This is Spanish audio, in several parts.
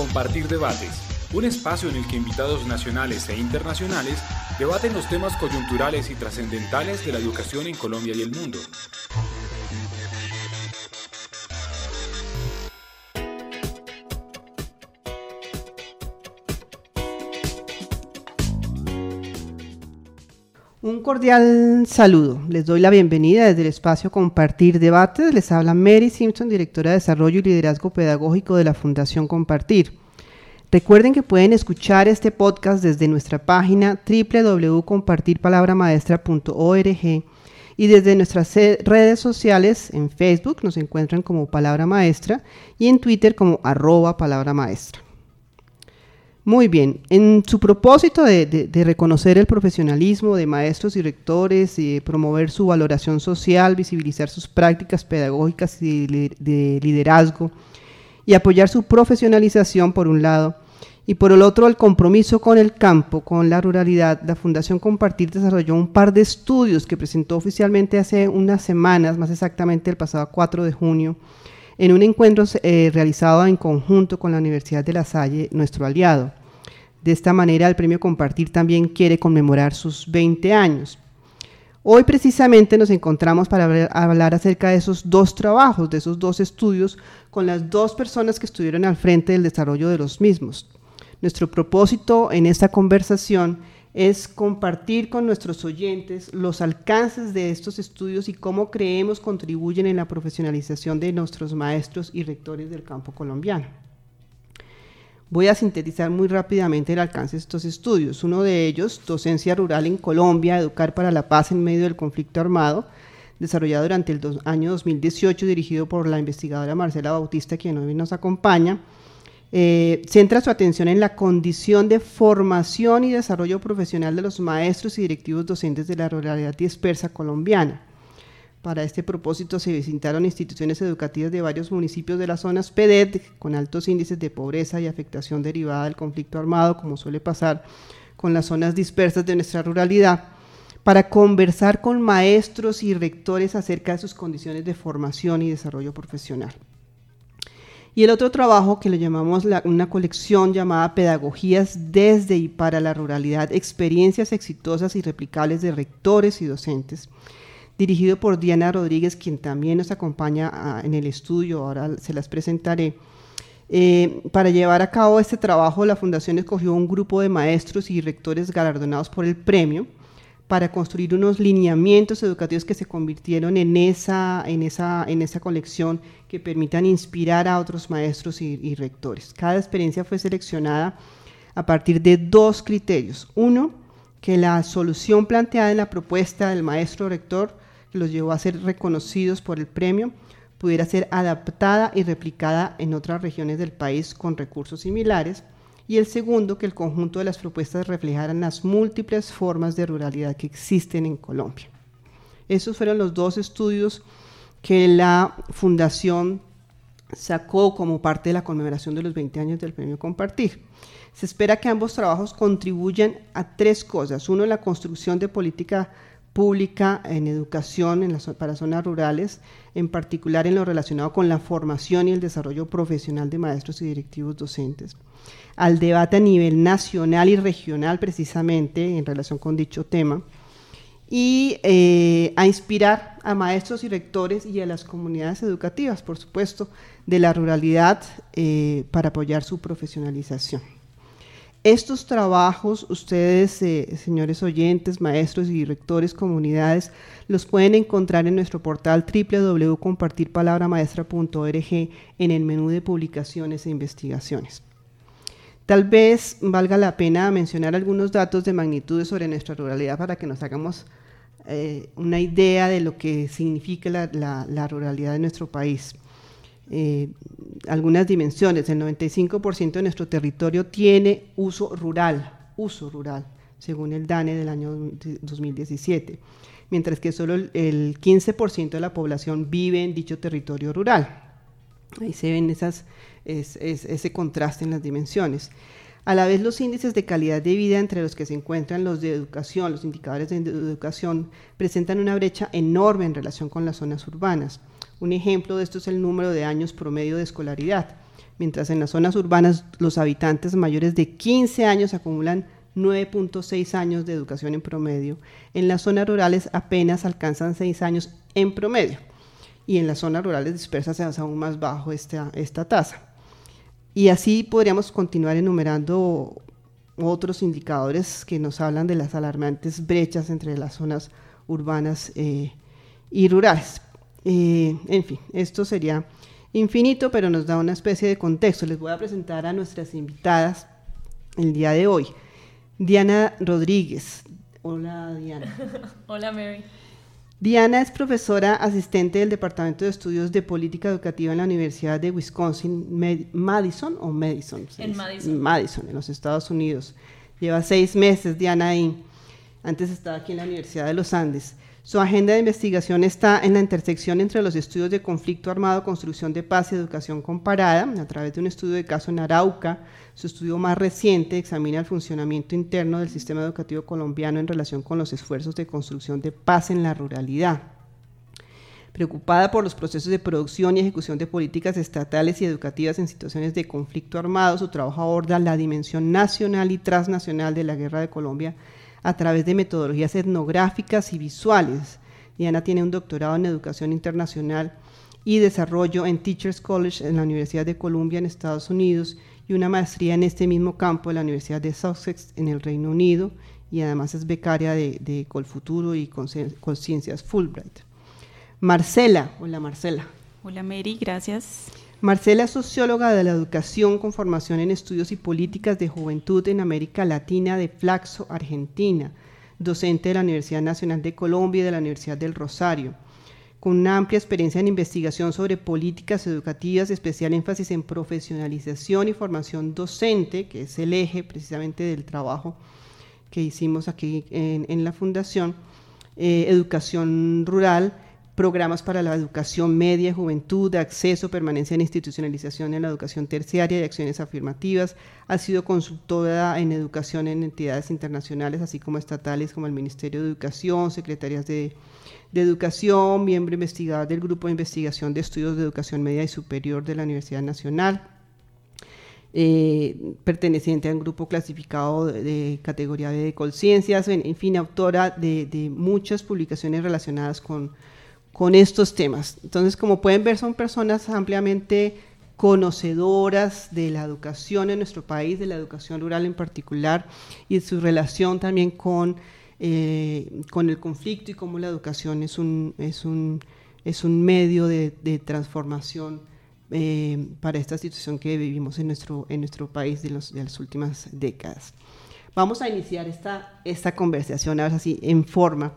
Compartir Debates, un espacio en el que invitados nacionales e internacionales debaten los temas coyunturales y trascendentales de la educación en Colombia y el mundo. Un cordial saludo. Les doy la bienvenida desde el espacio Compartir Debates. Les habla Mary Simpson, directora de Desarrollo y Liderazgo Pedagógico de la Fundación Compartir. Recuerden que pueden escuchar este podcast desde nuestra página www.compartirpalabramaestra.org y desde nuestras redes sociales en Facebook nos encuentran como Palabra Maestra y en Twitter como arroba Palabra Maestra. Muy bien, en su propósito de, reconocer el profesionalismo de maestros y rectores, promover su valoración social, visibilizar sus prácticas pedagógicas y de liderazgo y apoyar su profesionalización por un lado, y por el otro el compromiso con el campo, con la ruralidad, la Fundación Compartir desarrolló un par de estudios que presentó oficialmente hace unas semanas, más exactamente el pasado 4 de junio, en un encuentro eh, realizado en conjunto con la Universidad de La Salle, nuestro aliado. De esta manera, el premio Compartir también quiere conmemorar sus 20 años. Hoy precisamente nos encontramos para hablar acerca de esos dos trabajos, de esos dos estudios, con las dos personas que estuvieron al frente del desarrollo de los mismos. Nuestro propósito en esta conversación es compartir con nuestros oyentes los alcances de estos estudios y cómo creemos contribuyen en la profesionalización de nuestros maestros y rectores del campo colombiano. Voy a sintetizar muy rápidamente el alcance de estos estudios. Uno de ellos, Docencia Rural en Colombia, Educar para la Paz en medio del conflicto armado, desarrollado durante el año 2018, dirigido por la investigadora Marcela Bautista, quien hoy nos acompaña. Eh, centra su atención en la condición de formación y desarrollo profesional de los maestros y directivos docentes de la ruralidad dispersa colombiana. Para este propósito se visitaron instituciones educativas de varios municipios de las zonas PEDET con altos índices de pobreza y afectación derivada del conflicto armado, como suele pasar con las zonas dispersas de nuestra ruralidad, para conversar con maestros y rectores acerca de sus condiciones de formación y desarrollo profesional. Y el otro trabajo que le llamamos una colección llamada Pedagogías desde y para la ruralidad, experiencias exitosas y replicables de rectores y docentes, dirigido por Diana Rodríguez, quien también nos acompaña ah, en el estudio, ahora se las presentaré. Eh, para llevar a cabo este trabajo, la Fundación escogió un grupo de maestros y rectores galardonados por el premio para construir unos lineamientos educativos que se convirtieron en esa, en esa, en esa colección que permitan inspirar a otros maestros y, y rectores. Cada experiencia fue seleccionada a partir de dos criterios. Uno, que la solución planteada en la propuesta del maestro rector los llevó a ser reconocidos por el premio, pudiera ser adaptada y replicada en otras regiones del país con recursos similares. Y el segundo, que el conjunto de las propuestas reflejaran las múltiples formas de ruralidad que existen en Colombia. Esos fueron los dos estudios que la Fundación sacó como parte de la conmemoración de los 20 años del Premio Compartir. Se espera que ambos trabajos contribuyan a tres cosas. Uno, la construcción de política pública en educación en para zonas rurales, en particular en lo relacionado con la formación y el desarrollo profesional de maestros y directivos docentes, al debate a nivel nacional y regional precisamente en relación con dicho tema, y eh, a inspirar a maestros y rectores y a las comunidades educativas, por supuesto, de la ruralidad eh, para apoyar su profesionalización. Estos trabajos, ustedes, eh, señores oyentes, maestros y directores, comunidades, los pueden encontrar en nuestro portal www.compartirpalabramaestra.org en el menú de publicaciones e investigaciones. Tal vez valga la pena mencionar algunos datos de magnitudes sobre nuestra ruralidad para que nos hagamos eh, una idea de lo que significa la ruralidad de nuestro país. Eh, algunas dimensiones. El 95% de nuestro territorio tiene uso rural, uso rural, según el DANE del año 2017, mientras que solo el 15% de la población vive en dicho territorio rural. Ahí se ven esas, ese contraste en las dimensiones. A la vez, los índices de calidad de vida entre los que se encuentran los de educación, los indicadores de educación, presentan una brecha enorme en relación con las zonas urbanas. Un ejemplo de esto es el número de años promedio de escolaridad. mientras en las zonas urbanas los habitantes mayores de 15 años acumulan 9.6 años de educación en promedio. En las zonas rurales apenas alcanzan 6 años en promedio. Y en las zonas rurales dispersas es aún más bajo esta, tasa. Y así podríamos continuar enumerando otros indicadores que nos hablan de las alarmantes brechas entre las zonas urbanas eh, y rurales. Eh, en fin, esto sería infinito, pero nos da una especie de contexto. Les voy a presentar a nuestras invitadas el día de hoy. Diana Rodríguez. Hola, Diana. Hola, Mary. Diana es profesora asistente del Departamento de Estudios de Política Educativa en la Universidad de Wisconsin, Madison o Madison. En Madison. Madison, en los Estados Unidos. Lleva seis meses Diana ahí. Antes estaba aquí en la Universidad de los Andes. Su agenda de investigación está en la intersección entre los estudios de conflicto armado, construcción de paz y educación comparada, a través de un estudio de caso en Arauca. Su estudio más reciente examina el funcionamiento interno del sistema educativo colombiano en relación con los esfuerzos de construcción de paz en la ruralidad. Preocupada por los procesos de producción y ejecución de políticas estatales y educativas en situaciones de conflicto armado, su trabajo aborda la dimensión nacional y transnacional de la guerra de Colombia a través de metodologías etnográficas y visuales. Diana tiene un doctorado en educación internacional y desarrollo en Teachers College en la Universidad de Columbia en Estados Unidos y una maestría en este mismo campo en la Universidad de Sussex en el Reino Unido y además es becaria de, de Colfuturo y Conciencias Fulbright. Marcela, hola Marcela. Hola Mary, gracias. Marcela es socióloga de la educación con formación en estudios y políticas de juventud en América Latina de Flaxo, Argentina, docente de la Universidad Nacional de Colombia y de la Universidad del Rosario, con una amplia experiencia en investigación sobre políticas educativas, especial énfasis en profesionalización y formación docente, que es el eje precisamente del trabajo que hicimos aquí en, la Fundación, eh, educación rural, programas para la educación media, juventud, de acceso, permanencia en institucionalización en la educación terciaria y acciones afirmativas. Ha sido consultora en educación en entidades internacionales, así como estatales, como el Ministerio de Educación, secretarías de, Educación, miembro investigador del Grupo de Investigación de Estudios de Educación Media y Superior de la Universidad Nacional. Eh, perteneciente a un grupo clasificado de, categoría B de Colciencias, en, fin, autora de muchas publicaciones relacionadas con, con estos temas. Entonces, como pueden ver, son personas ampliamente conocedoras de la educación en nuestro país, de la educación rural en particular, y de su relación también con, eh, con el conflicto y cómo la educación es un, es un, es un medio de, transformación eh, para esta situación que vivimos en nuestro, en nuestro país de, los, de las últimas décadas. Vamos a iniciar esta, esta conversación ahora así en forma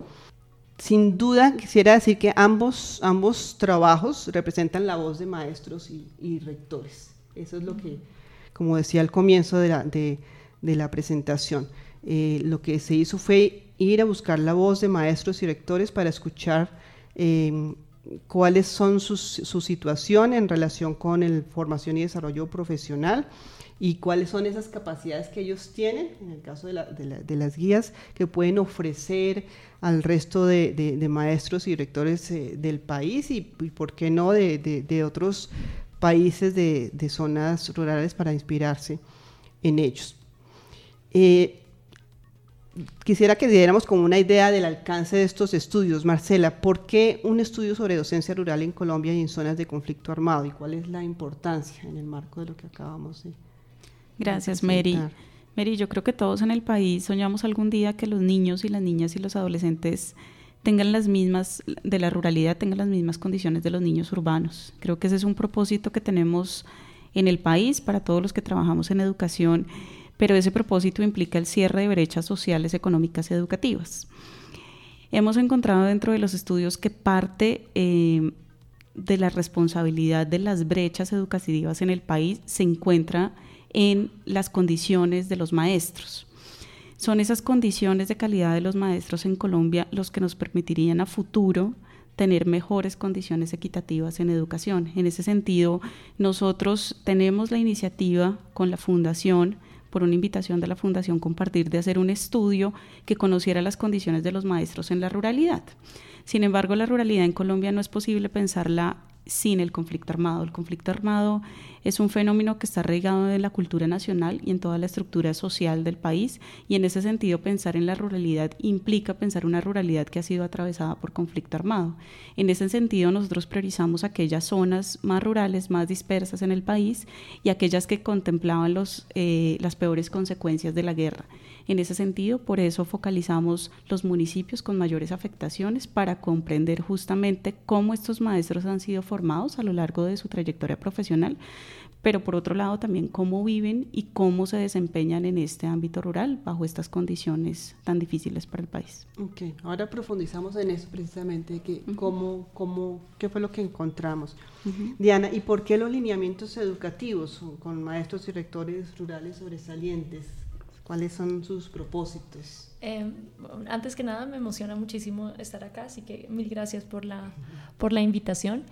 sin duda quisiera decir que ambos, ambos trabajos representan la voz de maestros y, rectores. Eso es lo que, como decía al comienzo de la, de, la presentación, eh, lo que se hizo fue ir a buscar la voz de maestros y rectores para escuchar em, cuáles son su situación en relación con el formación y desarrollo profesional y cuáles son esas capacidades que ellos tienen, en el caso de, las guías, que pueden ofrecer al resto de, maestros y directores eh, del país y, por qué no, de, otros países de, zonas rurales para inspirarse en ellos. Eh, quisiera que diéramos como una idea del alcance de estos estudios. Marcela, ¿por qué un estudio sobre docencia rural en Colombia y en zonas de conflicto armado? ¿Y cuál es la importancia en el marco de lo que acabamos de Gracias, Mary. Mary, yo creo que todos en el país soñamos algún día que los niños y las niñas y los adolescentes tengan las mismas, de la ruralidad, tengan las mismas condiciones de los niños urbanos. Creo que ese es un propósito que tenemos en el país para todos los que trabajamos en educación, pero ese propósito implica el cierre de brechas sociales, económicas y educativas. Hemos encontrado dentro de los estudios que parte eh, de la responsabilidad de las brechas educativas en el país se encuentra en las condiciones de los maestros. Son esas condiciones de calidad de los maestros en Colombia los que nos permitirían a futuro tener mejores condiciones equitativas en educación. En ese sentido, nosotros tenemos la iniciativa con la Fundación, por una invitación de la Fundación Compartir, de hacer un estudio que conociera las condiciones de los maestros en la ruralidad. Sin embargo, la ruralidad en Colombia no es posible pensarla sin el conflicto armado. El conflicto armado es un fenómeno que está arraigado en la cultura nacional y en toda la estructura social del país y en ese sentido pensar en la ruralidad implica pensar una ruralidad que ha sido atravesada por conflicto armado. En ese sentido nosotros priorizamos aquellas zonas más rurales, más dispersas en el país y aquellas que contemplaban los, eh, las peores consecuencias de la guerra. En ese sentido, por eso focalizamos los municipios con mayores afectaciones para comprender justamente cómo estos maestros han sido formados a lo largo de su trayectoria profesional, pero por otro lado también cómo viven y cómo se desempeñan en este ámbito rural bajo estas condiciones tan difíciles para el país. Ok, ahora profundizamos en eso precisamente, que cómo, cómo, qué fue lo que encontramos. Diana, ¿y por qué los lineamientos educativos con maestros y rectores rurales sobresalientes? ¿Cuáles son sus propósitos? Em, antes que nada, me emociona muchísimo estar acá, así que mil gracias por la, por la invitación.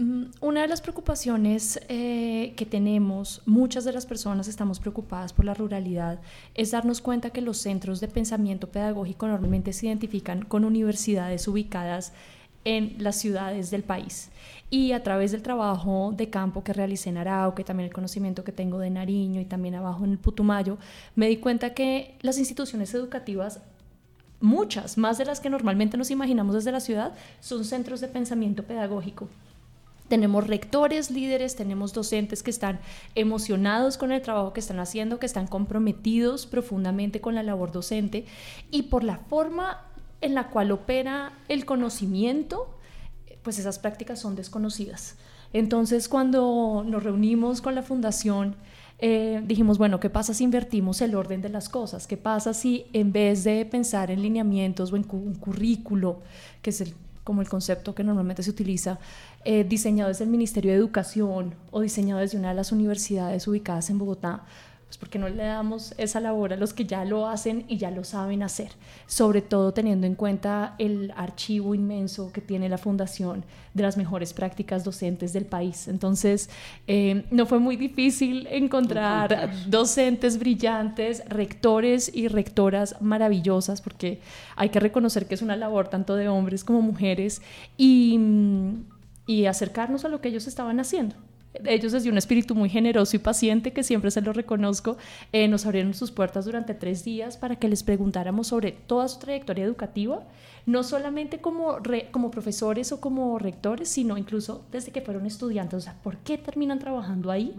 Mm, una de las preocupaciones eh, que tenemos, muchas de las personas estamos preocupadas por la ruralidad, es darnos cuenta que los centros de pensamiento pedagógico normalmente se identifican con universidades ubicadas en las ciudades del país. Y a través del trabajo de campo que realicé en Arauco, también el conocimiento que tengo de Nariño y también abajo en Putumayo, me di cuenta que las instituciones educativas, muchas, más de las que normalmente nos imaginamos desde la ciudad, son centros de pensamiento pedagógico. Tenemos rectores, líderes, tenemos docentes que están emocionados con el trabajo que están haciendo, que están comprometidos profundamente con la labor docente y por la forma en la cual opera el conocimiento, pues esas prácticas son desconocidas. Entonces, cuando nos reunimos con la fundación, eh, dijimos, bueno, ¿qué pasa si invertimos el orden de las cosas? ¿Qué pasa si en vez de pensar en lineamientos o en un currículo, que es como el concepto que normalmente se utiliza, eh, diseñado desde el Ministerio de Educación o diseñado desde una de las universidades ubicadas en Bogotá, pues porque no le damos esa labor a los que ya lo hacen y ya lo saben hacer, sobre todo teniendo en cuenta el archivo inmenso que tiene la fundación de las mejores prácticas docentes del país. Entonces, eh, no fue muy difícil encontrar docentes brillantes, rectores y rectoras maravillosas, porque hay que reconocer que es una labor tanto de hombres como mujeres y, y acercarnos a lo que ellos estaban haciendo ellos desde un espíritu muy generoso y paciente, que siempre se lo reconozco, eh, nos abrieron sus puertas durante tres días para que les preguntáramos sobre toda su trayectoria educativa, no solamente como, como profesores o como rectores, sino incluso desde que fueron estudiantes, o sea, ¿por qué terminan trabajando ahí?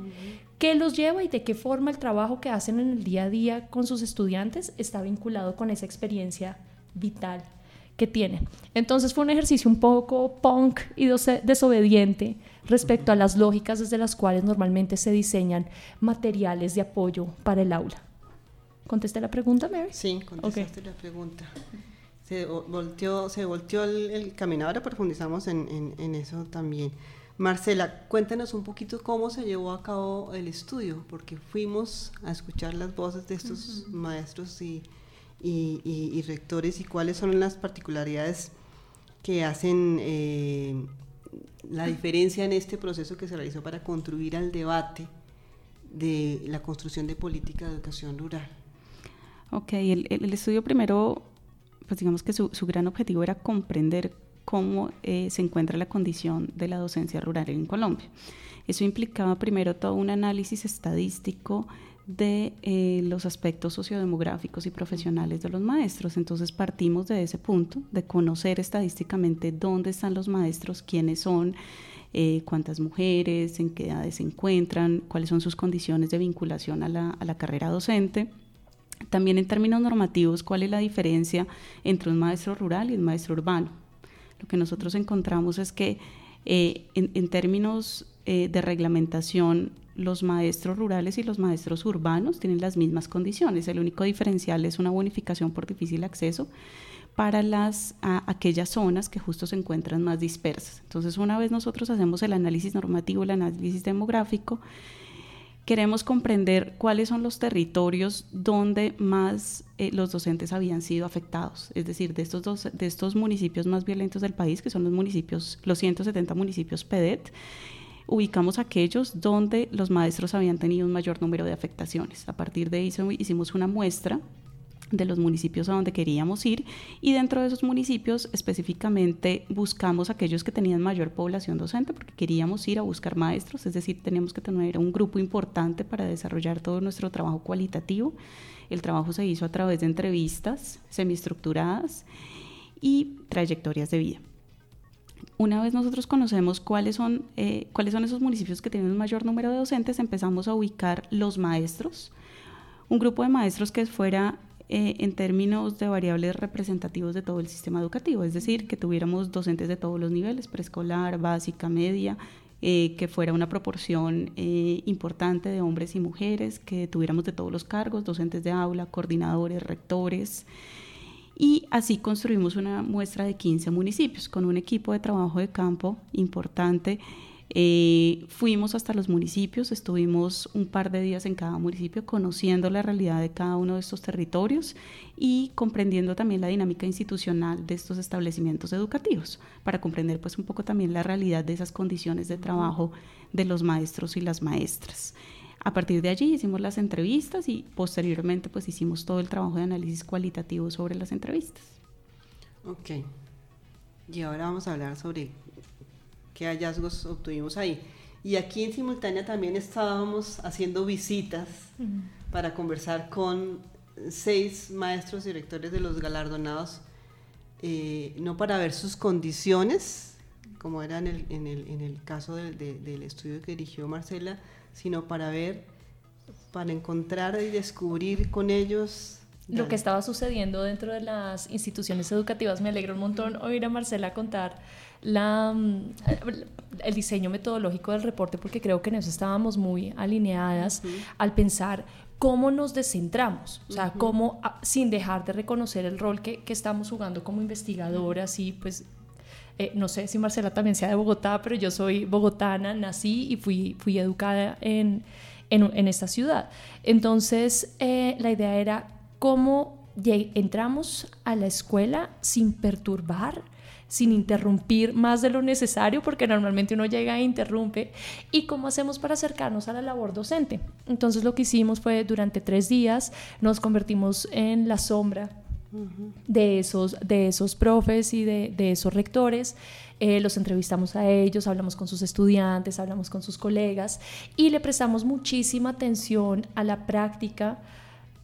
¿Qué los lleva y de qué forma el trabajo que hacen en el día a día con sus estudiantes está vinculado con esa experiencia vital que tienen? Entonces fue un ejercicio un poco punk y desobediente respecto a las lógicas desde las cuales normalmente se diseñan materiales de apoyo para el aula. ¿Contesté la pregunta, Mary? Sí, contestaste la pregunta. Se volteó, se volteó el, camino. Ahora profundizamos en, en, eso también. Marcela, cuéntanos un poquito cómo se llevó a cabo el estudio, porque fuimos a escuchar las voces de estos maestros y, y, y, rectores y cuáles son las particularidades que hacen eh, la diferencia en este proceso que se realizó para contribuir al debate de la construcción de política de educación rural. Ok, el, estudio primero, pues digamos que su, gran objetivo era comprender cómo eh, se encuentra la condición de la docencia rural en Colombia. Eso implicaba primero todo un análisis estadístico de eh, los aspectos sociodemográficos y profesionales de los maestros. Entonces partimos de ese punto, de conocer estadísticamente dónde están los maestros, quiénes son, eh, cuántas mujeres, en qué edades se encuentran, cuáles son sus condiciones de vinculación a la, a la carrera docente. También en términos normativos, cuál es la diferencia entre un maestro rural y un maestro urbano. Lo que nosotros encontramos es que eh, en, en, términos de reglamentación, los maestros rurales y los maestros urbanos tienen las mismas condiciones. El único diferencial es una bonificación por difícil acceso para las, aquellas zonas que justo se encuentran más dispersas. Entonces, una vez nosotros hacemos el análisis normativo, el análisis demográfico, queremos comprender cuáles son los territorios donde más eh, los docentes habían sido afectados, es decir, de estos, dos, de estos municipios más violentos del país, que son los municipios, los 170 municipios PEDET, ubicamos aquellos donde los maestros habían tenido un mayor número de afectaciones. A partir de eso hicimos una muestra de los municipios a donde queríamos ir y dentro de esos municipios específicamente buscamos aquellos que tenían mayor población docente porque queríamos ir a buscar maestros, es decir, teníamos que tener un grupo importante para desarrollar todo nuestro trabajo cualitativo. El trabajo se hizo a través de entrevistas semiestructuradas y trayectorias de vida. Una vez nosotros conocemos cuáles son, eh, cuáles son esos municipios que tienen un mayor número de docentes, empezamos a ubicar los maestros, un grupo de maestros que fuera eh, en términos de variables representativos de todo el sistema educativo, es decir, que tuviéramos docentes de todos los niveles, preescolar, básica, media, eh, que fuera una proporción eh, importante de hombres y mujeres, que tuviéramos de todos los cargos, docentes de aula, coordinadores, rectores. Y así construimos una muestra de 15 municipios con un equipo de trabajo de campo importante eh, fuimos hasta los municipios, estuvimos un par de días en cada municipio conociendo la realidad de cada uno de estos territorios y comprendiendo también la dinámica institucional de estos establecimientos educativos, para comprender pues un poco también la realidad de esas condiciones de trabajo de los maestros y las maestras. A partir de allí hicimos las entrevistas y posteriormente pues hicimos todo el trabajo de análisis cualitativo sobre las entrevistas. Ok. Y ahora vamos a hablar sobre qué hallazgos obtuvimos ahí. Y aquí en simultánea también estábamos haciendo visitas para conversar con seis maestros directores de los galardonados, eh, no para ver sus condiciones, como era en el, en el, en el caso del estudio que dirigió Marcela, sino para ver, para encontrar y descubrir con ellos lo que estaba sucediendo dentro de las instituciones educativas. Me alegra un montón oír a Marcela contar la, mm, el diseño metodológico del reporte porque creo que en eso estábamos muy alineadas al pensar cómo nos descentramos, o sea, cómo ah, sin dejar de reconocer el rol que, que estamos jugando como investigadoras y pues eh, no sé si Marcela también sea de Bogotá, pero yo soy bogotana, nací y fui, fui educada en, en, en esta ciudad. Entonces, eh, la idea era cómo entramos a la escuela sin perturbar, sin interrumpir más de lo necesario, porque normalmente uno llega e interrumpe, y cómo hacemos para acercarnos a la labor docente. Entonces lo que hicimos fue durante tres días nos convertimos en la sombra de, esos, de esos profes y de, esos rectores. Eh, los entrevistamos a ellos, hablamos con sus estudiantes, hablamos con sus colegas y le prestamos muchísima atención a la práctica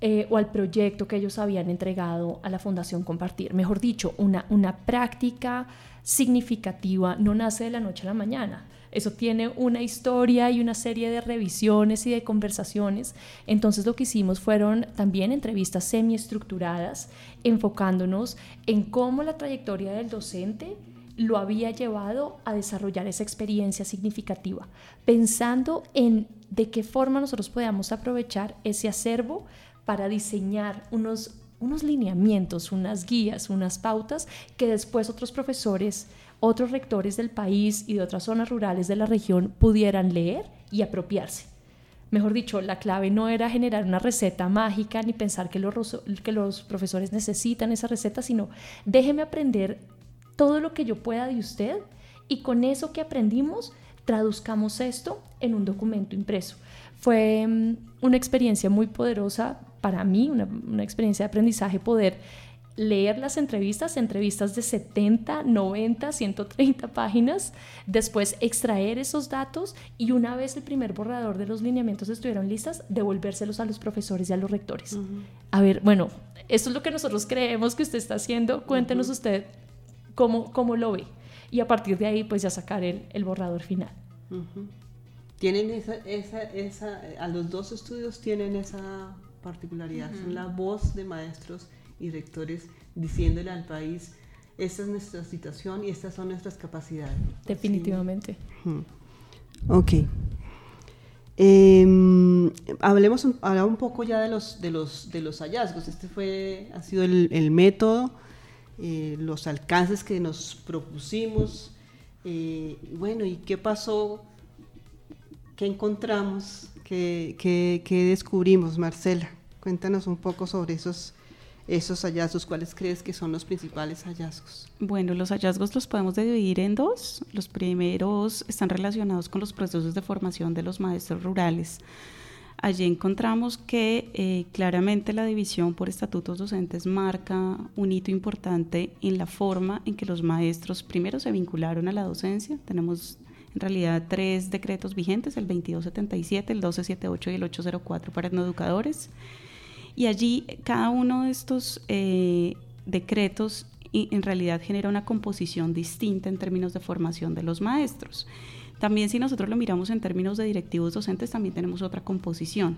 eh, o al proyecto que ellos habían entregado a la Fundación Compartir. Mejor dicho, una, una práctica significativa no nace de la noche a la mañana. Eso tiene una historia y una serie de revisiones y de conversaciones. Entonces lo que hicimos fueron también entrevistas semiestructuradas, enfocándonos en cómo la trayectoria del docente lo había llevado a desarrollar esa experiencia significativa, pensando en de qué forma nosotros podíamos aprovechar ese acervo para diseñar unos, unos lineamientos, unas guías, unas pautas que después otros profesores, otros rectores del país y de otras zonas rurales de la región pudieran leer y apropiarse. Mejor dicho, la clave no era generar una receta mágica ni pensar que los, que los profesores necesitan esa receta, sino déjeme aprender todo lo que yo pueda de usted y con eso que aprendimos traduzcamos esto en un documento impreso. Fue mm, una experiencia muy poderosa para mí una, una experiencia de aprendizaje poder leer las entrevistas, entrevistas de 70, 90, 130 páginas, después extraer esos datos y una vez el primer borrador de los lineamientos estuvieron listas, devolvérselos a los profesores y a los rectores. A ver, bueno, esto es lo que nosotros creemos que usted está haciendo, cuéntenos usted cómo, cómo lo ve. Y a partir de ahí pues ya sacar el, el borrador final. Tienen esa, esa, esa, a los dos estudios tienen esa particularidad, son la voz de maestros y rectores diciéndole al país, esta es nuestra situación y estas son nuestras capacidades. Definitivamente. Ok. Em, hablemos un, un poco ya de los, de los, de los hallazgos. Este fue, ha sido el, el método, eh, los alcances que nos propusimos. Eh, bueno, ¿y qué pasó? ¿Qué encontramos? ¿Qué, qué descubrimos, Marcela? Cuéntanos un poco sobre esos, esos hallazgos. ¿Cuáles crees que son los principales hallazgos? Bueno, los hallazgos los podemos dividir en dos. Los primeros están relacionados con los procesos de formación de los maestros rurales. Allí encontramos que eh, claramente la división por estatutos docentes marca un hito importante en la forma en que los maestros primero se vincularon a la docencia. Tenemos en realidad tres decretos vigentes, el 2277, el 1278 y el 804 para educadores. Y allí cada uno de estos eh, decretos en realidad genera una composición distinta en términos de formación de los maestros. También si nosotros lo miramos en términos de directivos docentes, también tenemos otra composición.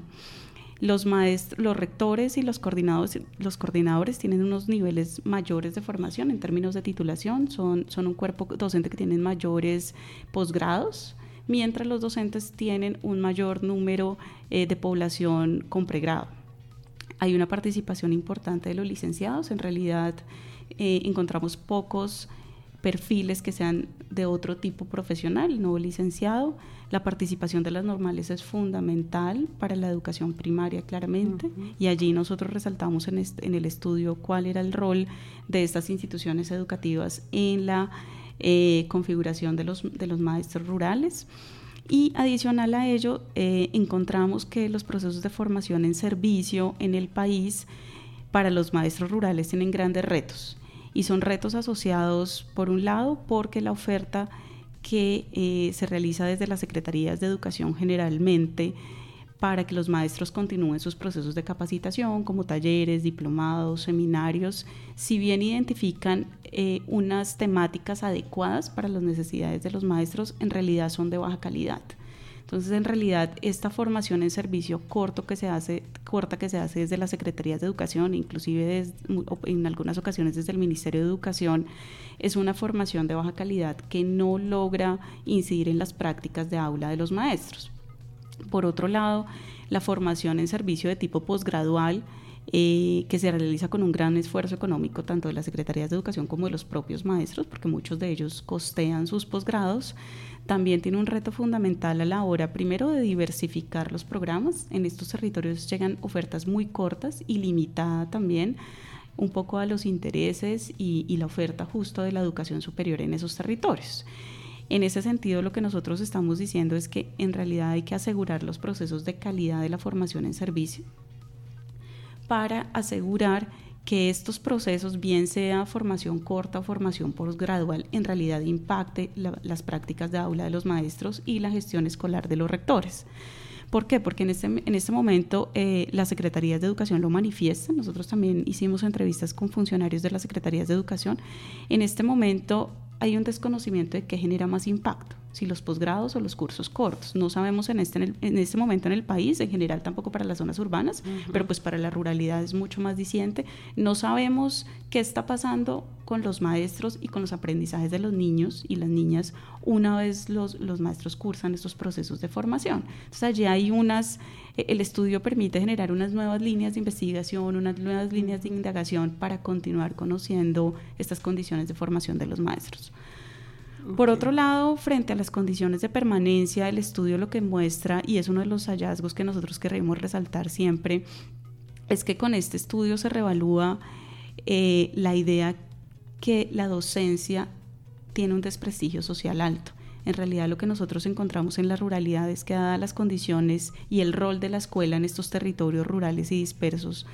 Los maestros, los rectores y los coordinadores, los coordinadores tienen unos niveles mayores de formación en términos de titulación, son, son un cuerpo docente que tienen mayores posgrados, mientras los docentes tienen un mayor número eh, de población con pregrado. Hay una participación importante de los licenciados, en realidad eh, encontramos pocos perfiles que sean de otro tipo profesional, no licenciado. La participación de las normales es fundamental para la educación primaria, claramente, y allí nosotros resaltamos en, en, el estudio cuál era el rol de estas instituciones educativas en la eh, configuración de los, de los maestros rurales. Y adicional a ello, eh, encontramos que los procesos de formación en servicio en el país para los maestros rurales tienen grandes retos. Y son retos asociados, por un lado, porque la oferta que eh, se realiza desde las secretarías de educación generalmente para que los maestros continúen sus procesos de capacitación, como talleres, diplomados, seminarios, si bien identifican eh, unas temáticas adecuadas para las necesidades de los maestros, en realidad son de baja calidad. Entonces, en realidad, esta formación en servicio corto que se hace, corta que se hace desde las secretarías de educación, inclusive en algunas ocasiones desde el Ministerio de Educación, es una formación de baja calidad que no logra incidir en las prácticas de aula de los maestros. Por otro lado, la formación en servicio de tipo posgradual eh, que se realiza con un gran esfuerzo económico tanto de las secretarías de educación como de los propios maestros, porque muchos de ellos costean sus posgrados, también tiene un reto fundamental a la hora, primero, de diversificar los programas. En estos territorios llegan ofertas muy cortas y limitada también un poco a los intereses y, y la oferta justo de la educación superior en esos territorios. En ese sentido, lo que nosotros estamos diciendo es que en realidad hay que asegurar los procesos de calidad de la formación en servicio para asegurar que estos procesos, bien sea formación corta o formación postgradual, en realidad impacte las prácticas de aula de los maestros y la gestión escolar de los rectores. ¿Por qué? Porque en este, en este momento eh, las secretarías de educación lo manifiestan. Nosotros también hicimos entrevistas con funcionarios de las secretarías de educación. En este momento hay un desconocimiento de qué genera más impacto si los posgrados o los cursos cortos. No sabemos en este, en, este momento en el país, en general tampoco para las zonas urbanas, pero pues para la ruralidad es mucho más diciente. No sabemos qué está pasando con los maestros y con los aprendizajes de los niños y las niñas una vez los, los maestros cursan estos procesos de formación. Entonces allí hay unas, eh, el estudio permite generar unas nuevas líneas de investigación, unas nuevas líneas de indagación para continuar conociendo estas condiciones de formación de los maestros. Por otro lado, frente a las condiciones de permanencia, el estudio lo que muestra, y es uno de los hallazgos que nosotros queremos resaltar siempre, es que con este estudio se revalúa eh, la idea que la docencia tiene un desprestigio social alto. En realidad lo que nosotros encontramos en la ruralidad es que dadas las condiciones y el rol de la escuela en estos territorios rurales y dispersos,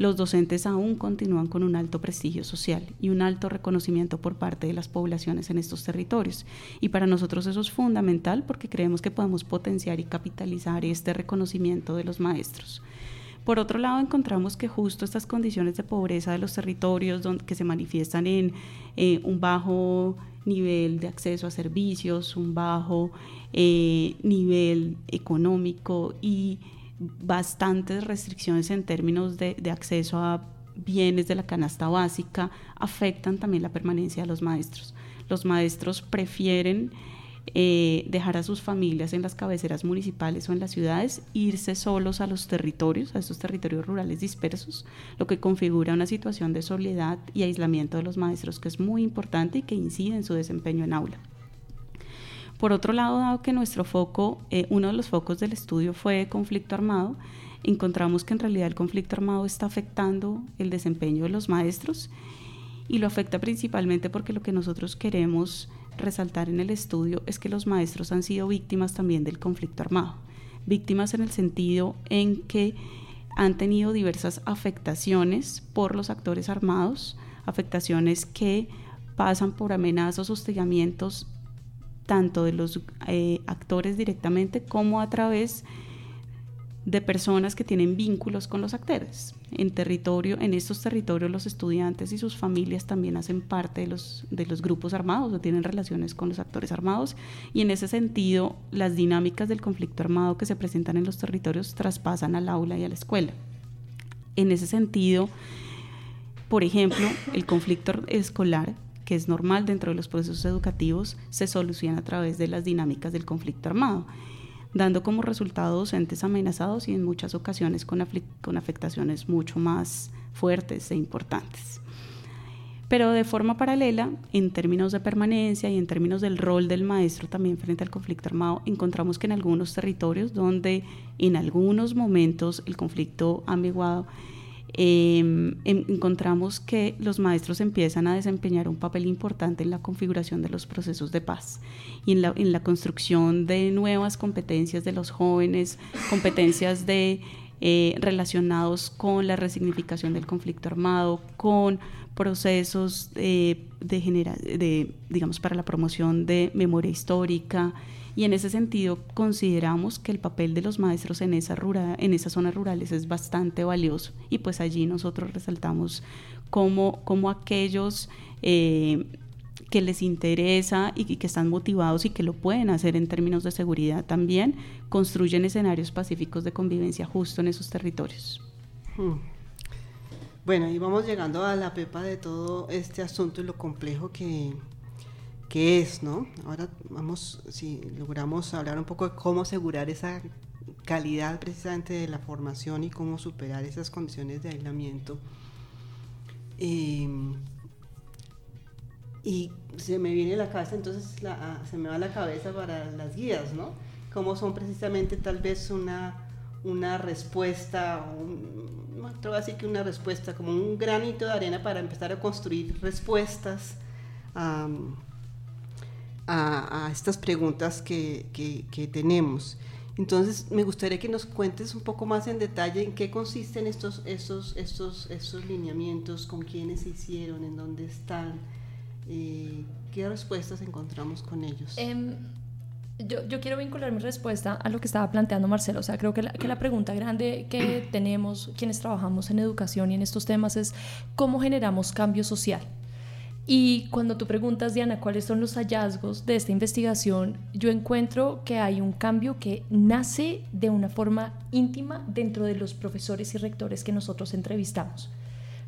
los docentes aún continúan con un alto prestigio social y un alto reconocimiento por parte de las poblaciones en estos territorios. Y para nosotros eso es fundamental porque creemos que podemos potenciar y capitalizar este reconocimiento de los maestros. Por otro lado, encontramos que justo estas condiciones de pobreza de los territorios que se manifiestan en eh, un bajo nivel de acceso a servicios, un bajo eh, nivel económico y bastantes restricciones en términos de, acceso a bienes de la canasta básica afectan también la permanencia de los maestros. Los maestros prefieren eh, dejar a sus familias en las cabeceras municipales o en las ciudades, irse solos a los territorios, a esos territorios rurales dispersos, lo que configura una situación de soledad y aislamiento de los maestros que es muy importante y que incide en su desempeño en aula. Por otro lado, dado que nuestro foco, eh, uno de los focos del estudio fue conflicto armado, encontramos que en realidad el conflicto armado está afectando el desempeño de los maestros y lo afecta principalmente porque lo que nosotros queremos resaltar en el estudio es que los maestros han sido víctimas también del conflicto armado. víctimas en el sentido en que han tenido diversas afectaciones por los actores armados, afectaciones que pasan por amenazas, hostigamientos tanto de los eh, actores directamente como a través de personas que tienen vínculos con los actores. En territorio, en estos territorios los estudiantes y sus familias también hacen parte de los, de los grupos armados o tienen relaciones con los actores armados y en ese sentido las dinámicas del conflicto armado que se presentan en los territorios traspasan al aula y a la escuela. En ese sentido, por ejemplo, el conflicto escolar que es normal dentro de los procesos educativos, se soluciona a través de las dinámicas del conflicto armado dando como resultado docentes amenazados y en muchas ocasiones con, con afectaciones mucho más fuertes e importantes. Pero de forma paralela, en términos de permanencia y en términos del rol del maestro también frente al conflicto armado, encontramos que en algunos territorios donde en algunos momentos el conflicto ambiguado Em, encontramos que los maestros empiezan a desempeñar un papel importante en la configuración de los procesos de paz y en la, en la construcción de nuevas competencias de los jóvenes, competencias de eh, relacionados con la resignificación del conflicto armado, con procesos de, de, digamos, para la promoción de memoria histórica, y en ese sentido consideramos que el papel de los maestros en, esas zonas rurales es bastante valioso. Y pues allí nosotros resaltamos cómo, cómo aquellos eh, que les interesa y que están motivados y que lo pueden hacer en términos de seguridad también, construyen escenarios pacíficos de convivencia justo en esos territorios. Hmm. Bueno, y vamos llegando a la pepa de todo este asunto y lo complejo que, qué es, ¿no? Ahora vamos, si logramos hablar un poco de cómo asegurar esa calidad precisamente de la formación y cómo superar esas condiciones de aislamiento. Em, y se me viene a la cabeza, entonces se me va a la cabeza para las guías, ¿no? Cómo son precisamente tal vez una, una respuesta, un, no así que una respuesta, como un granito de arena para empezar a construir respuestas a, estas preguntas que, que, tenemos. Entonces, me gustaría que nos cuentes un poco más en detalle en qué consisten estos, estos, estos, estos lineamientos, con quiénes se hicieron, en dónde están, eh, qué respuestas encontramos con ellos. Em, yo, yo, quiero vincular mi respuesta a lo que estaba planteando Marcelo. O sea, creo que la, que la pregunta grande que tenemos quienes trabajamos en educación y en estos temas es cómo generamos cambio social. Y cuando tú preguntas, Diana, cuáles son los hallazgos de esta investigación, yo encuentro que hay un cambio que nace de una forma íntima dentro de los profesores y rectores que nosotros entrevistamos.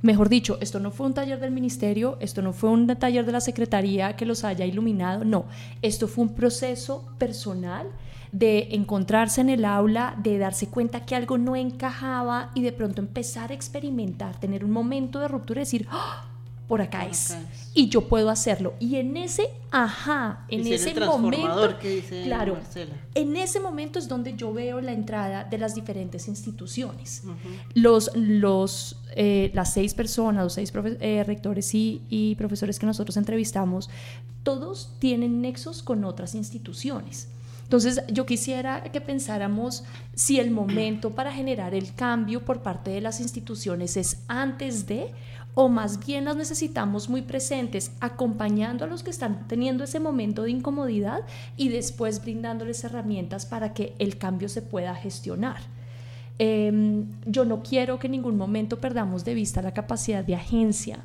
Mejor dicho, esto no fue un taller del ministerio, esto no fue un taller de la secretaría que los haya iluminado, no, esto fue un proceso personal de encontrarse en el aula, de darse cuenta que algo no encajaba y de pronto empezar a experimentar, tener un momento de ruptura y decir, ¡Ah! Por acá, es. Y yo puedo hacerlo. Y en ese, ajá, en ese momento, claro, en ese momento es donde yo veo la entrada de las diferentes instituciones. Los, los, eh, las seis personas, los seis eh, rectores y, y profesores que nosotros entrevistamos, todos tienen nexos con otras instituciones. Entonces, yo quisiera que pensáramos si el momento para generar el cambio por parte de las instituciones es antes de o más bien las necesitamos muy presentes, acompañando a los que están teniendo ese momento de incomodidad y después brindándoles herramientas para que el cambio se pueda gestionar. Em, yo no quiero que en ningún momento perdamos de vista la capacidad de agencia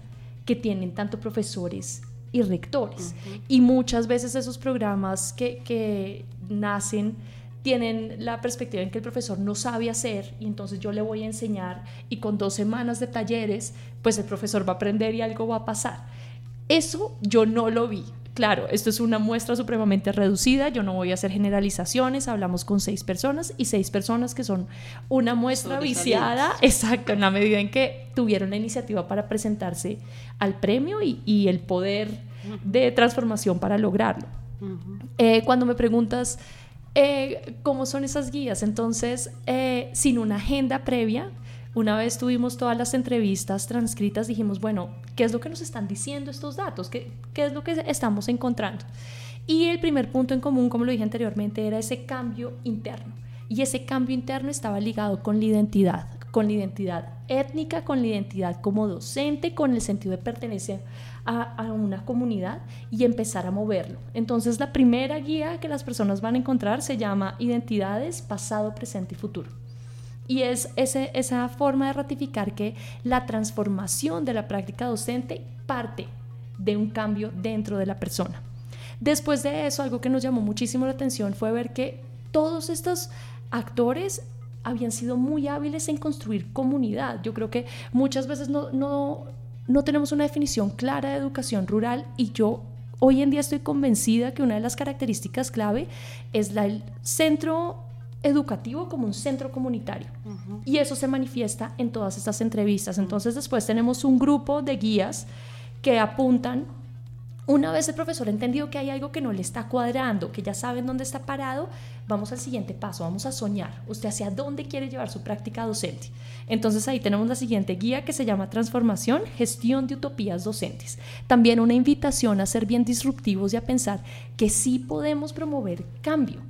que tienen tanto profesores y rectores. Y muchas veces esos programas que, que nacen tienen la perspectiva en que el profesor no sabe hacer y entonces yo le voy a enseñar y con dos semanas de talleres, pues el profesor va a aprender y algo va a pasar. Eso yo no lo vi. Claro, esto es una muestra supremamente reducida, yo no voy a hacer generalizaciones, hablamos con seis personas y seis personas que son una muestra viciada, exacto, en la medida en que tuvieron la iniciativa para presentarse al premio y, el poder de transformación para lograrlo. Eh, cuando me preguntas eh, cómo son esas guías. Entonces, eh, sin una agenda previa, una vez tuvimos todas las entrevistas transcritas, dijimos, bueno, ¿qué es lo que nos están diciendo estos datos? ¿Qué, qué es lo que estamos encontrando? Y el primer punto en común, como lo dije anteriormente, era ese cambio interno Y ese cambio interno estaba ligado con la identidad, con la identidad étnica, con la identidad como docente, con el sentido de pertenecer a, una comunidad y empezar a moverlo. Entonces la primera guía que las personas van a encontrar se llama Identidades, Pasado, Presente y Futuro. Y es esa forma de ratificar que la transformación de la práctica docente parte de un cambio dentro de la persona. Después de eso, algo que nos llamó muchísimo la atención fue ver que todos estos actores habían sido muy hábiles en construir comunidad. Yo creo que muchas veces no, no tenemos una definición clara de educación rural y yo hoy en día estoy convencida que una de las características clave es la, el centro educativo como un centro comunitario. Y eso se manifiesta en todas estas entrevistas. Entonces después tenemos un grupo de guías que apuntan una vez el profesor ha entendido que hay algo que no le está cuadrando, que ya saben dónde está parado, vamos al siguiente paso, vamos a soñar. Usted hacia dónde quiere llevar su práctica docente. Entonces ahí tenemos la siguiente guía que se llama Transformación, Gestión de Utopías Docentes. También una invitación a ser bien disruptivos y a pensar que sí podemos promover cambio,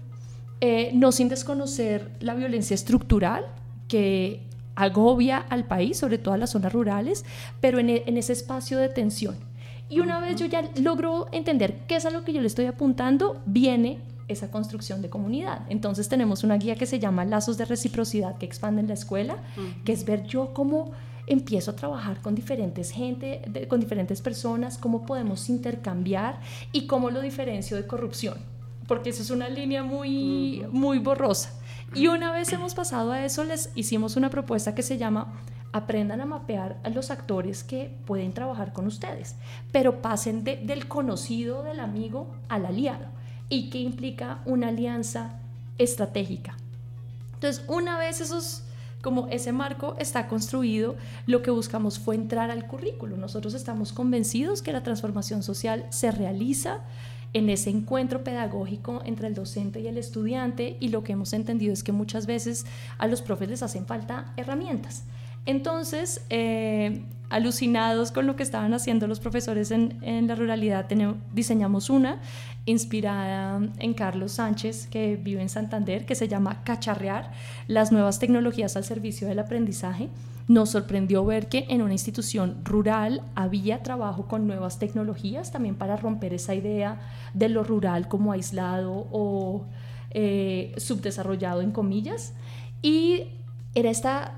eh, no sin desconocer la violencia estructural que agobia al país, sobre todo a las zonas rurales, pero en, en ese espacio de tensión y una vez yo ya logro entender qué es a lo que yo le estoy apuntando, viene esa construcción de comunidad. Entonces tenemos una guía que se llama Lazos de Reciprocidad que expanden la escuela, que es ver yo cómo empiezo a trabajar con diferentes gente, con diferentes personas, cómo podemos intercambiar y cómo lo diferencio de corrupción, porque eso es una línea muy, muy borrosa. Y una vez hemos pasado a eso, les hicimos una propuesta que se llama aprendan a mapear a los actores que pueden trabajar con ustedes, pero pasen del conocido del amigo al aliado y que implica una alianza estratégica. Entonces, una vez esos como ese marco está construido, lo que buscamos fue entrar al currículo. Nosotros estamos convencidos que la transformación social se realiza en ese encuentro pedagógico entre el docente y el estudiante y lo que hemos entendido es que muchas veces a los profes les hacen falta herramientas. Entonces, eh, alucinados con lo que estaban haciendo los profesores en, la ruralidad, diseñamos una inspirada en Carlos Sánchez, que vive en Santander, que se llama Cacharrear, las nuevas tecnologías al servicio del aprendizaje. Nos sorprendió ver que en una institución rural había trabajo con nuevas tecnologías, también para romper esa idea de lo rural como aislado o eh, subdesarrollado en comillas. Y era esta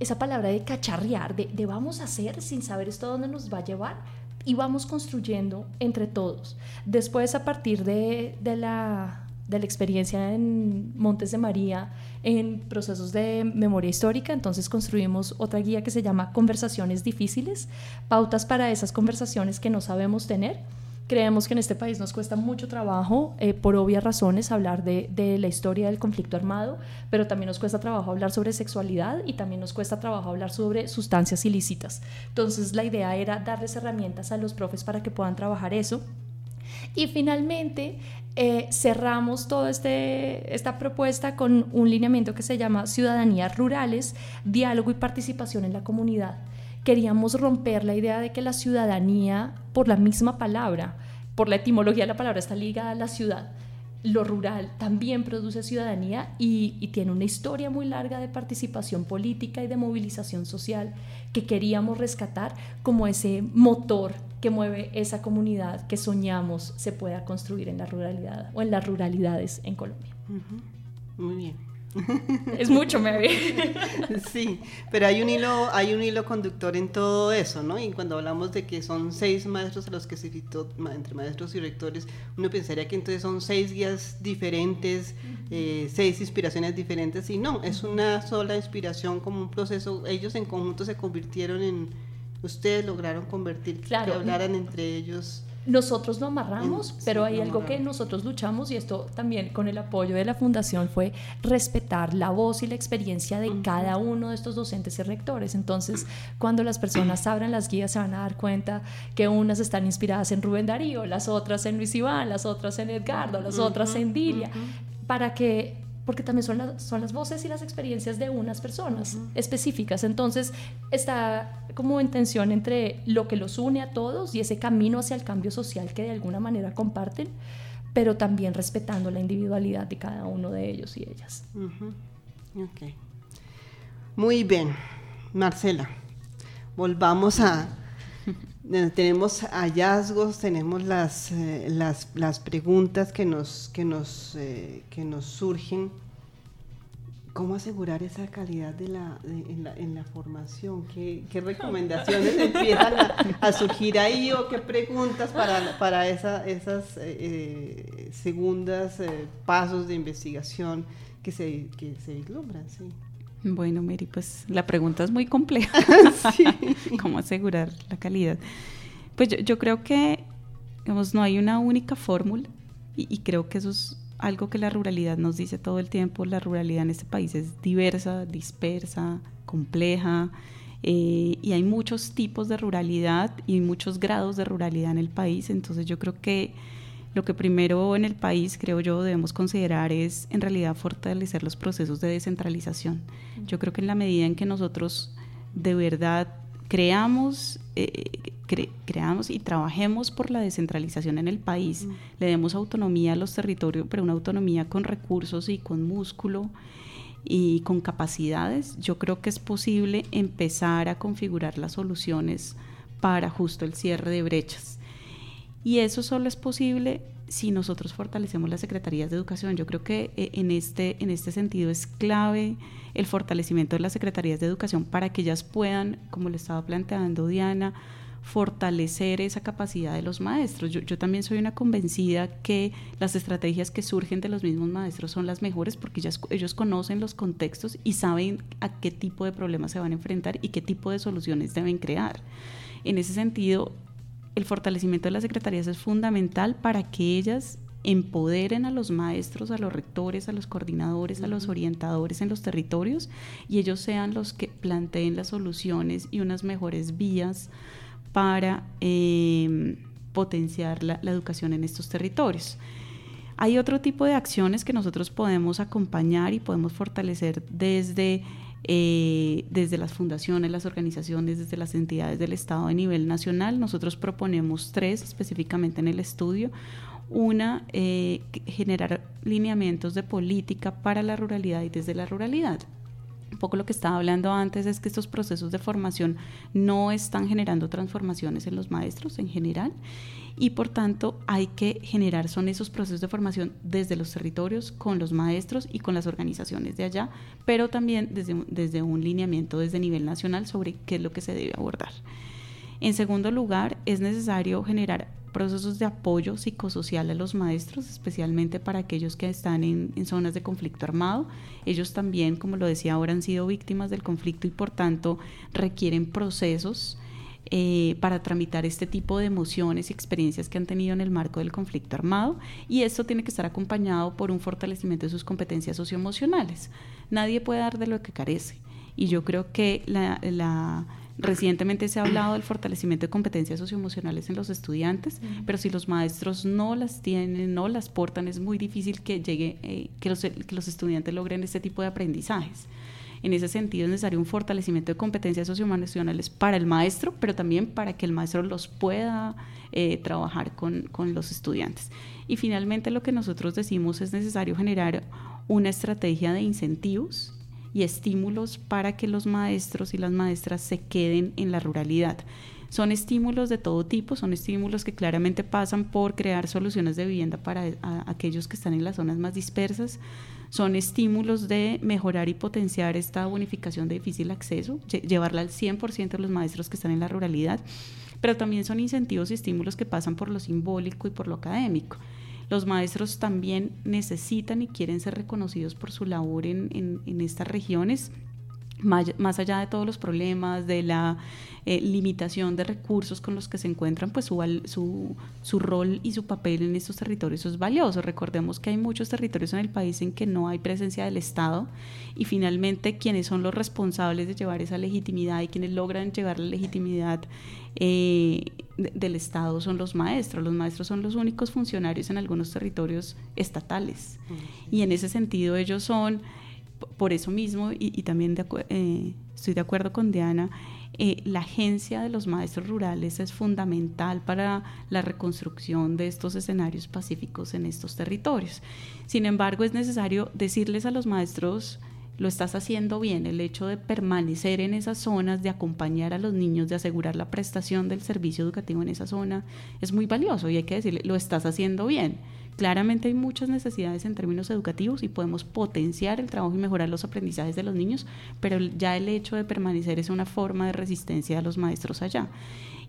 esa palabra de cacharrear, de, vamos a hacer sin saber esto dónde nos va a llevar y vamos construyendo entre todos. Después, a partir de, la, de la experiencia en Montes de María, en procesos de memoria histórica, entonces construimos otra guía que se llama Conversaciones Difíciles, pautas para esas conversaciones que no sabemos tener Creemos que en este país nos cuesta mucho trabajo, eh, por obvias razones, hablar de, la historia del conflicto armado, pero también nos cuesta trabajo hablar sobre sexualidad y también nos cuesta trabajo hablar sobre sustancias ilícitas. Entonces la idea era darles herramientas a los profes para que puedan trabajar eso. Y finalmente eh, cerramos toda este, esta propuesta con un lineamiento que se llama Ciudadanías Rurales, Diálogo y Participación en la Comunidad queríamos romper la idea de que la ciudadanía, por la misma palabra, por la etimología de la palabra, está ligada a la ciudad. Lo rural también produce ciudadanía y, tiene una historia muy larga de participación política y de movilización social que queríamos rescatar como ese motor que mueve esa comunidad que soñamos se pueda construir en la ruralidad o en las ruralidades en Colombia. Muy bien. Es mucho, me Sí, pero hay un hilo, hay un hilo conductor en todo eso, ¿no? Y cuando hablamos de que son seis maestros a los que se citó entre maestros y rectores, uno pensaría que entonces son seis guías diferentes, eh, seis inspiraciones diferentes, y no, es una sola inspiración como un proceso. Ellos en conjunto se convirtieron en, ustedes lograron convertir, claro. que hablaran entre ellos nosotros lo amarramos, pero hay algo que nosotros luchamos y esto también con el apoyo de la fundación fue respetar la voz y la experiencia de cada uno de estos docentes y rectores. Entonces, cuando las personas abran las guías se van a dar cuenta que unas están inspiradas en Rubén Darío, las otras en Luis Iván, las otras en Edgardo, las otras en Dilia, para que porque también son, son las voces y las experiencias de unas personas específicas. Entonces está como en tensión entre lo que los une a todos y ese camino hacia el cambio social que de alguna manera comparten, pero también respetando la individualidad de cada uno de ellos y ellas. Muy bien, Marcela, volvamos a... tenemos hallazgos, tenemos las, eh, las, las, preguntas que nos, que nos, eh, que nos surgen ¿Cómo asegurar esa calidad de la, en, la, en, la, formación? ¿Qué, qué recomendaciones empiezan a, surgir ahí o qué preguntas para, para esa, esas eh, eh segundas eh, pasos de investigación que se, que se vislumbran? Sí. Bueno, Mary, pues la pregunta es muy compleja. ¿Cómo asegurar la calidad? Pues yo, yo creo que digamos, no hay una única fórmula y, y creo que eso es algo que la ruralidad nos dice todo el tiempo, la ruralidad en este país es diversa, dispersa, compleja, eh, y hay muchos tipos de ruralidad y muchos grados de ruralidad en el país, entonces yo creo que lo que primero en el país, creo yo, debemos considerar es en realidad fortalecer los procesos de descentralización. Yo creo que en la medida en que nosotros de verdad creamos, eh, creamos y trabajemos por la descentralización en el país, le demos autonomía a los territorios, pero una autonomía con recursos y con músculo y con capacidades, yo creo que es posible empezar a configurar las soluciones para justo el cierre de brechas. Y eso solo es posible si nosotros fortalecemos las secretarías de educación. Yo creo que eh, en este, en este sentido es clave el fortalecimiento de las secretarías de educación para que ellas puedan, como le estaba planteando Diana, fortalecer esa capacidad de los maestros. Yo, yo, también soy una convencida que las estrategias que surgen de los mismos maestros son las mejores porque ellas, ellos conocen los contextos y saben a qué tipo de problemas se van a enfrentar y qué tipo de soluciones deben crear. En ese sentido, el fortalecimiento de las secretarías es fundamental para que ellas empoderen a los maestros, a los rectores, a los coordinadores, a los orientadores en los territorios y ellos sean los que planteen las soluciones y unas mejores vías para em, potenciar la, educación en estos territorios. Hay otro tipo de acciones que nosotros podemos acompañar y podemos fortalecer desde eh, desde las fundaciones, las organizaciones, desde las entidades del Estado a nivel nacional. Nosotros proponemos tres específicamente en el estudio. Una, eh, generar lineamientos de política para la ruralidad y desde la ruralidad un poco lo que estaba hablando antes es que estos procesos de formación no están generando transformaciones en los maestros en general y por tanto hay que generar son esos procesos de formación desde los territorios con los maestros y con las organizaciones de allá, pero también desde, desde un lineamiento desde nivel nacional sobre qué es lo que se debe abordar. En segundo lugar, es necesario generar procesos de apoyo psicosocial a los maestros, especialmente para aquellos que están en, zonas de conflicto armado. Ellos también, como lo decía ahora, han sido víctimas del conflicto y por tanto requieren procesos eh, para tramitar este tipo de emociones y experiencias que han tenido en el marco del conflicto armado y esto tiene que estar acompañado por un fortalecimiento de sus competencias socioemocionales. Nadie puede dar de lo que carece y yo creo que la Recientemente se ha hablado del fortalecimiento de competencias socioemocionales en los estudiantes, pero si los maestros no las tienen, no las portan, es muy difícil que llegue, eh, que, los, que los estudiantes logren este tipo de aprendizajes. En ese sentido es necesario un fortalecimiento de competencias socioemocionales para el maestro, pero también para que el maestro los pueda eh, trabajar con, con, los estudiantes. Y finalmente lo que nosotros decimos es necesario generar una estrategia de incentivos y estímulos para que los maestros y las maestras se queden en la ruralidad. Son estímulos de todo tipo, son estímulos que claramente pasan por crear soluciones de vivienda para aquellos que están en las zonas más dispersas, son estímulos de mejorar y potenciar esta bonificación de difícil acceso, llevarla al 100% de los maestros que están en la ruralidad, pero también son incentivos y estímulos que pasan por lo simbólico y por lo académico. Los maestros también necesitan y quieren ser reconocidos por su labor en, estas regiones más, allá de todos los problemas, de la eh, limitación de recursos con los que se encuentran, pues su, su, rol y su papel en estos territorios es valioso. Recordemos que hay muchos territorios en el país en que no hay presencia del Estado y finalmente quienes son los responsables de llevar esa legitimidad y quienes logran llevar la legitimidad eh, del Estado son los maestros. Los maestros son los únicos funcionarios en algunos territorios estatales. Y en ese sentido ellos son por eso mismo, y, también eh, estoy de acuerdo con Diana, eh, la agencia de los maestros rurales es fundamental para la reconstrucción de estos escenarios pacíficos en estos territorios. Sin embargo, es necesario decirles a los maestros lo estás haciendo bien. El hecho de permanecer en esas zonas, de acompañar a los niños, de asegurar la prestación del servicio educativo en esa zona, es muy valioso y hay que decirle, lo estás haciendo bien. Claramente hay muchas necesidades en términos educativos y podemos potenciar el trabajo y mejorar los aprendizajes de los niños, pero ya el hecho de permanecer es una forma de resistencia de los maestros allá.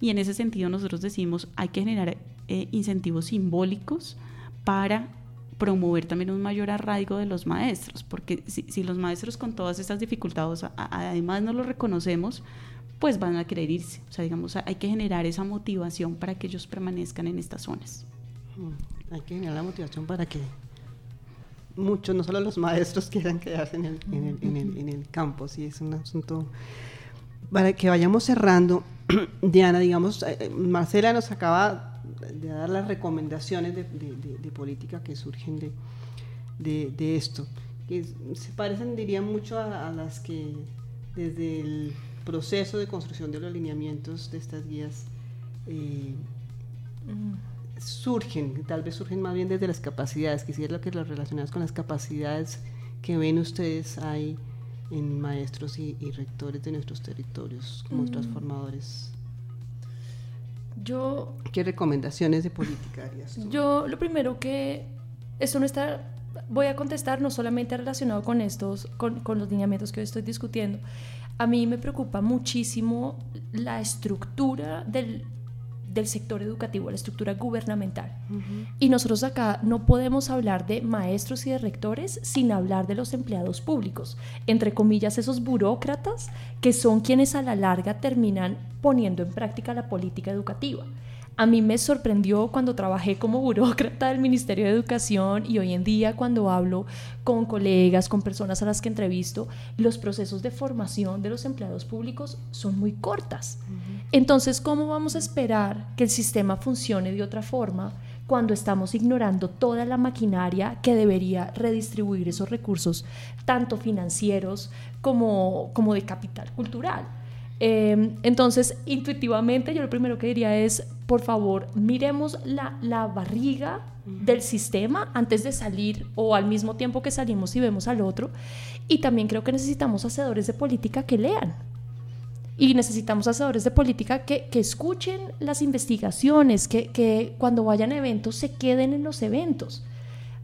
Y en ese sentido nosotros decimos, hay que generar eh, incentivos simbólicos para promover también un mayor arraigo de los maestros, porque si, los maestros con todas estas dificultades además no lo reconocemos, pues van a querer irse. O sea, digamos, hay que generar esa motivación para que ellos permanezcan en estas zonas. Mm, hay que generar la motivación para que muchos, no solo los maestros, quieran quedarse en el, campo, sí, es un asunto... Para que vayamos cerrando, Diana, digamos, eh, eh, Marcela nos acaba de dar las recomendaciones de, política que surgen de, esto, que se parecen, diría, mucho a, las que desde el proceso de construcción de los lineamientos de estas guías eh, surgen, tal vez surgen más bien desde las capacidades, quisiera lo que las relacionadas con las capacidades que ven ustedes ahí en maestros y, rectores de nuestros territorios como mm. transformadores yo... ¿Qué recomendaciones de política harías Yo lo primero que... Esto no está... Voy a contestar no solamente relacionado con estos, con, con los lineamientos que hoy estoy discutiendo. A mí me preocupa muchísimo la estructura del del sector educativo, la estructura gubernamental. Y nosotros acá no podemos hablar de maestros y de rectores sin hablar de los empleados públicos, entre comillas esos burócratas que son quienes a la larga terminan poniendo en práctica la política educativa. A mí me sorprendió cuando trabajé como burócrata del Ministerio de Educación y hoy en día cuando hablo con colegas, con personas a las que entrevisto, los procesos de formación de los empleados públicos son muy cortas. Entonces, ¿cómo vamos a esperar que el sistema funcione de otra forma cuando estamos ignorando toda la maquinaria que debería redistribuir esos recursos, tanto financieros como, como de capital cultural? Em, entonces, intuitivamente, yo lo primero que diría es, por favor, miremos la, la, barriga del sistema antes de salir o al mismo tiempo que salimos y vemos al otro. Y también creo que necesitamos hacedores de política que lean. Y necesitamos hacedores de política que, que escuchen las investigaciones, que, que, cuando vayan a eventos se queden en los eventos.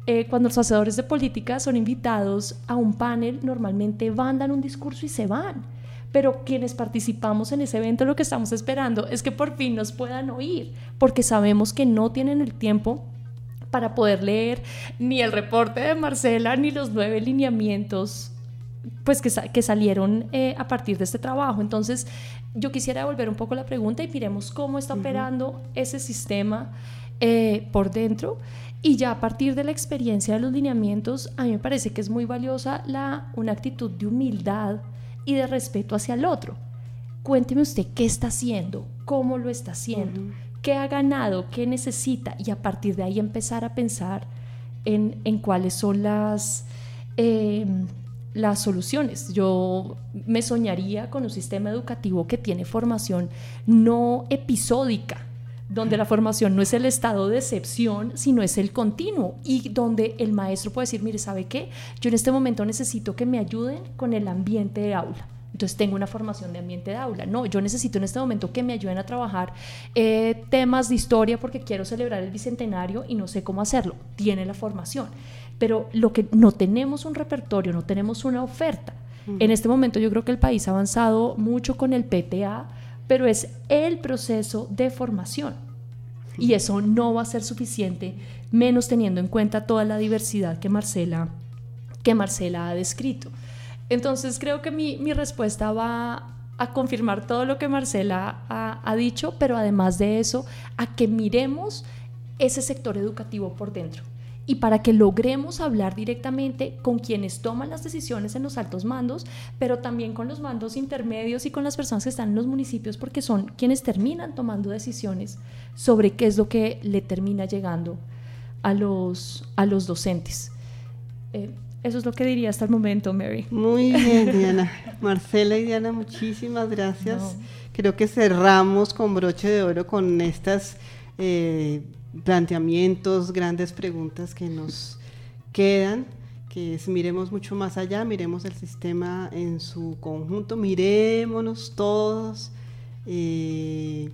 Eh, cuando los hacedores de política son invitados a un panel, normalmente van, dan un discurso y se van pero quienes participamos en ese evento lo que estamos esperando es que por fin nos puedan oír, porque sabemos que no tienen el tiempo para poder leer ni el reporte de Marcela ni los nueve lineamientos pues que, que salieron eh, a partir de este trabajo. Entonces, yo quisiera devolver un poco la pregunta y miremos cómo está operando ese sistema eh, por dentro. Y ya a partir de la experiencia de los lineamientos, a mí me parece que es muy valiosa la, una actitud de humildad y de respeto hacia el otro. Cuénteme usted qué está haciendo, cómo lo está haciendo, qué ha ganado, qué necesita y a partir de ahí empezar a pensar en, en cuáles son las, em, las soluciones. Yo me soñaría con un sistema educativo que tiene formación no episódica, donde la formación no es el estado de excepción, sino es el continuo y donde el maestro puede decir, mire, ¿sabe qué? Yo en este momento necesito que me ayuden con el ambiente de aula. Entonces tengo una formación de ambiente de aula. No, yo necesito en este momento que me ayuden a trabajar eh, temas de historia porque quiero celebrar el bicentenario y no sé cómo hacerlo. Tiene la formación. Pero lo que no tenemos un repertorio, no tenemos una oferta. En este momento yo creo que el país ha avanzado mucho con el PTA, pero es el proceso de formación. Y eso no va a ser suficiente, menos teniendo en cuenta toda la diversidad que Marcela, que Marcela ha descrito. Entonces creo que mi, respuesta va a confirmar todo lo que Marcela ha, ha dicho, pero además de eso, a que miremos ese sector educativo por dentro y para que logremos hablar directamente con quienes toman las decisiones en los altos mandos, pero también con los mandos intermedios y con las personas que están en los municipios, porque son quienes terminan tomando decisiones sobre qué es lo que le termina llegando a los, a los docentes. Eh, Eso es lo que diría hasta el momento, Mary. Muy bien, Diana. Marcela y Diana, muchísimas gracias. Creo que cerramos con broche de oro con estas eh, planteamientos, grandes preguntas que nos quedan, que es miremos mucho más allá, miremos el sistema en su conjunto, mirémonos todos. Eh,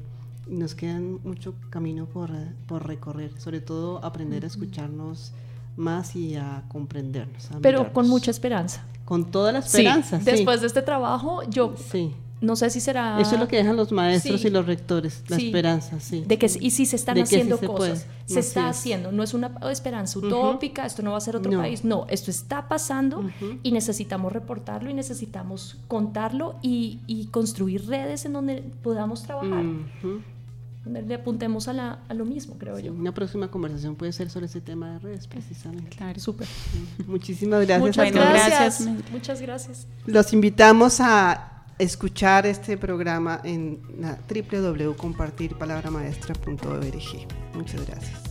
nos quedan mucho camino por, por, recorrer, sobre todo aprender a escucharnos más y a comprendernos. Pero con mucha esperanza. Con toda la esperanza. Sí. Después de este trabajo, yo sí. No sé si será... Eso es lo que dejan los maestros y los rectores, la esperanza, sí. De que y si se están haciendo cosas, se, está haciendo, no es una esperanza utópica, esto no va a ser otro país, no, esto está pasando y necesitamos reportarlo y necesitamos contarlo y, y, construir redes en donde podamos trabajar le apuntemos a, la, a lo mismo, creo yo. Una próxima conversación puede ser sobre ese tema de redes, precisamente. Claro, súper. Muchísimas gracias. Muchas gracias. Muchas gracias. Los invitamos a escuchar este programa en www.compartirpalabramaestra.org. Muchas gracias.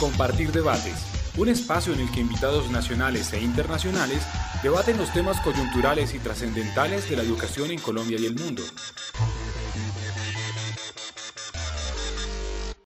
Compartir debates, un espacio en el que invitados nacionales e internacionales debaten los temas coyunturales y trascendentales de la educación en Colombia y el mundo.